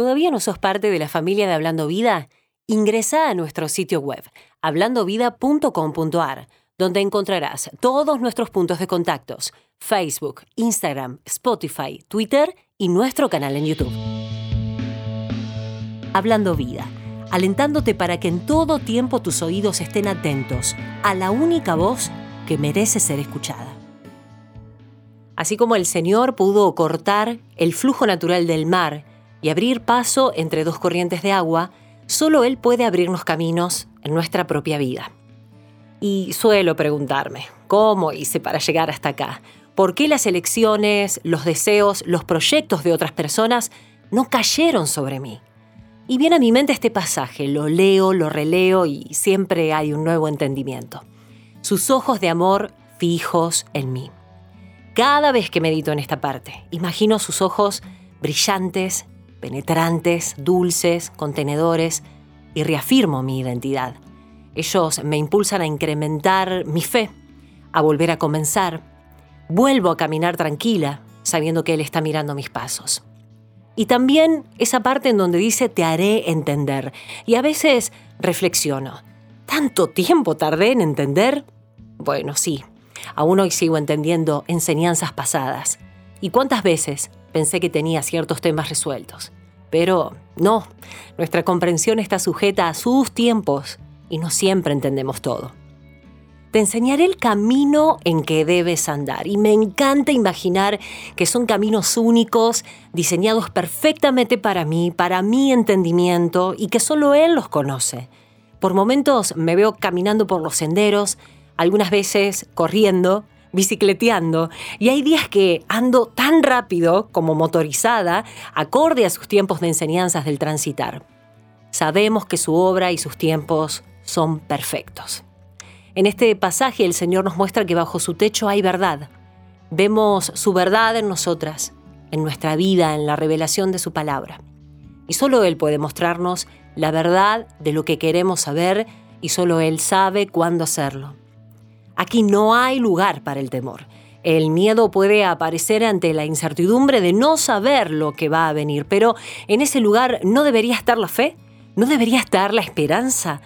¿Todavía no sos parte de la familia de Hablando Vida? Ingresa a nuestro sitio web, hablandovida.com.ar, donde encontrarás todos nuestros puntos de contactos, Facebook, Instagram, Spotify, Twitter y nuestro canal en YouTube. Hablando Vida, alentándote para que en todo tiempo tus oídos estén atentos a la única voz que merece ser escuchada. Así como el Señor pudo cortar el flujo natural del mar y abrir paso entre dos corrientes de agua, solo Él puede abrirnos caminos en nuestra propia vida. Y suelo preguntarme, ¿cómo hice para llegar hasta acá? ¿Por qué las elecciones, los deseos, los proyectos de otras personas no cayeron sobre mí? Y viene a mi mente este pasaje, lo leo, lo releo y siempre hay un nuevo entendimiento. Sus ojos de amor fijos en mí. Cada vez que medito en esta parte, imagino sus ojos brillantes, penetrantes, dulces, contenedores, y reafirmo mi identidad. Ellos me impulsan a incrementar mi fe, a volver a comenzar. Vuelvo a caminar tranquila, sabiendo que Él está mirando mis pasos. Y también esa parte en donde dice te haré entender. Y a veces reflexiono, ¿tanto tiempo tardé en entender? Bueno, sí, Aún hoy sigo entendiendo enseñanzas pasadas. ¿Y cuántas veces pensé que tenía ciertos temas resueltos? Pero no, nuestra comprensión está sujeta a sus tiempos y no siempre entendemos todo. Te enseñaré el camino en que debes andar y me encanta imaginar que son caminos únicos, diseñados perfectamente para mí, para mi entendimiento y que solo Él los conoce. Por momentos me veo caminando por los senderos algunas veces corriendo, bicicleteando, y hay días que ando tan rápido como motorizada, acorde a sus tiempos de enseñanzas del transitar. Sabemos que su obra y sus tiempos son perfectos. En este pasaje el Señor nos muestra que bajo su techo hay verdad. Vemos su verdad en nosotras, en nuestra vida, en la revelación de su palabra. Y solo Él puede mostrarnos la verdad de lo que queremos saber y solo Él sabe cuándo hacerlo. Aquí no hay lugar para el temor. El miedo puede aparecer ante la incertidumbre de no saber lo que va a venir, pero en ese lugar no debería estar la fe, no debería estar la esperanza.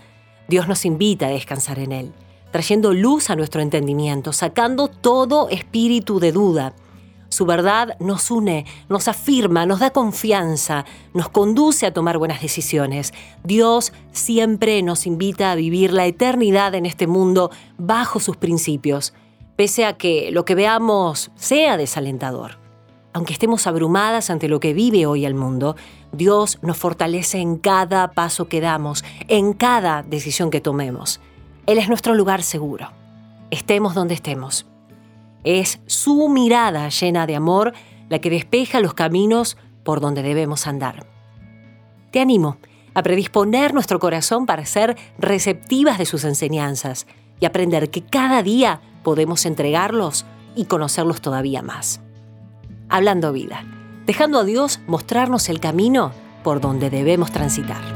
Dios nos invita a descansar en Él, trayendo luz a nuestro entendimiento, sacando todo espíritu de duda su verdad nos une, nos afirma, nos da confianza, nos conduce a tomar buenas decisiones. Dios siempre nos invita a vivir la eternidad en este mundo bajo sus principios, pese a que lo que veamos sea desalentador. Aunque estemos abrumadas ante lo que vive hoy el mundo, Dios nos fortalece en cada paso que damos, en cada decisión que tomemos. Él es nuestro lugar seguro. Estemos donde estemos. Es su mirada llena de amor la que despeja los caminos por donde debemos andar. Te animo a predisponer nuestro corazón para ser receptivas de sus enseñanzas y aprender que cada día podemos entregarlos y conocerlos todavía más. Hablando vida, dejando a Dios mostrarnos el camino por donde debemos transitar.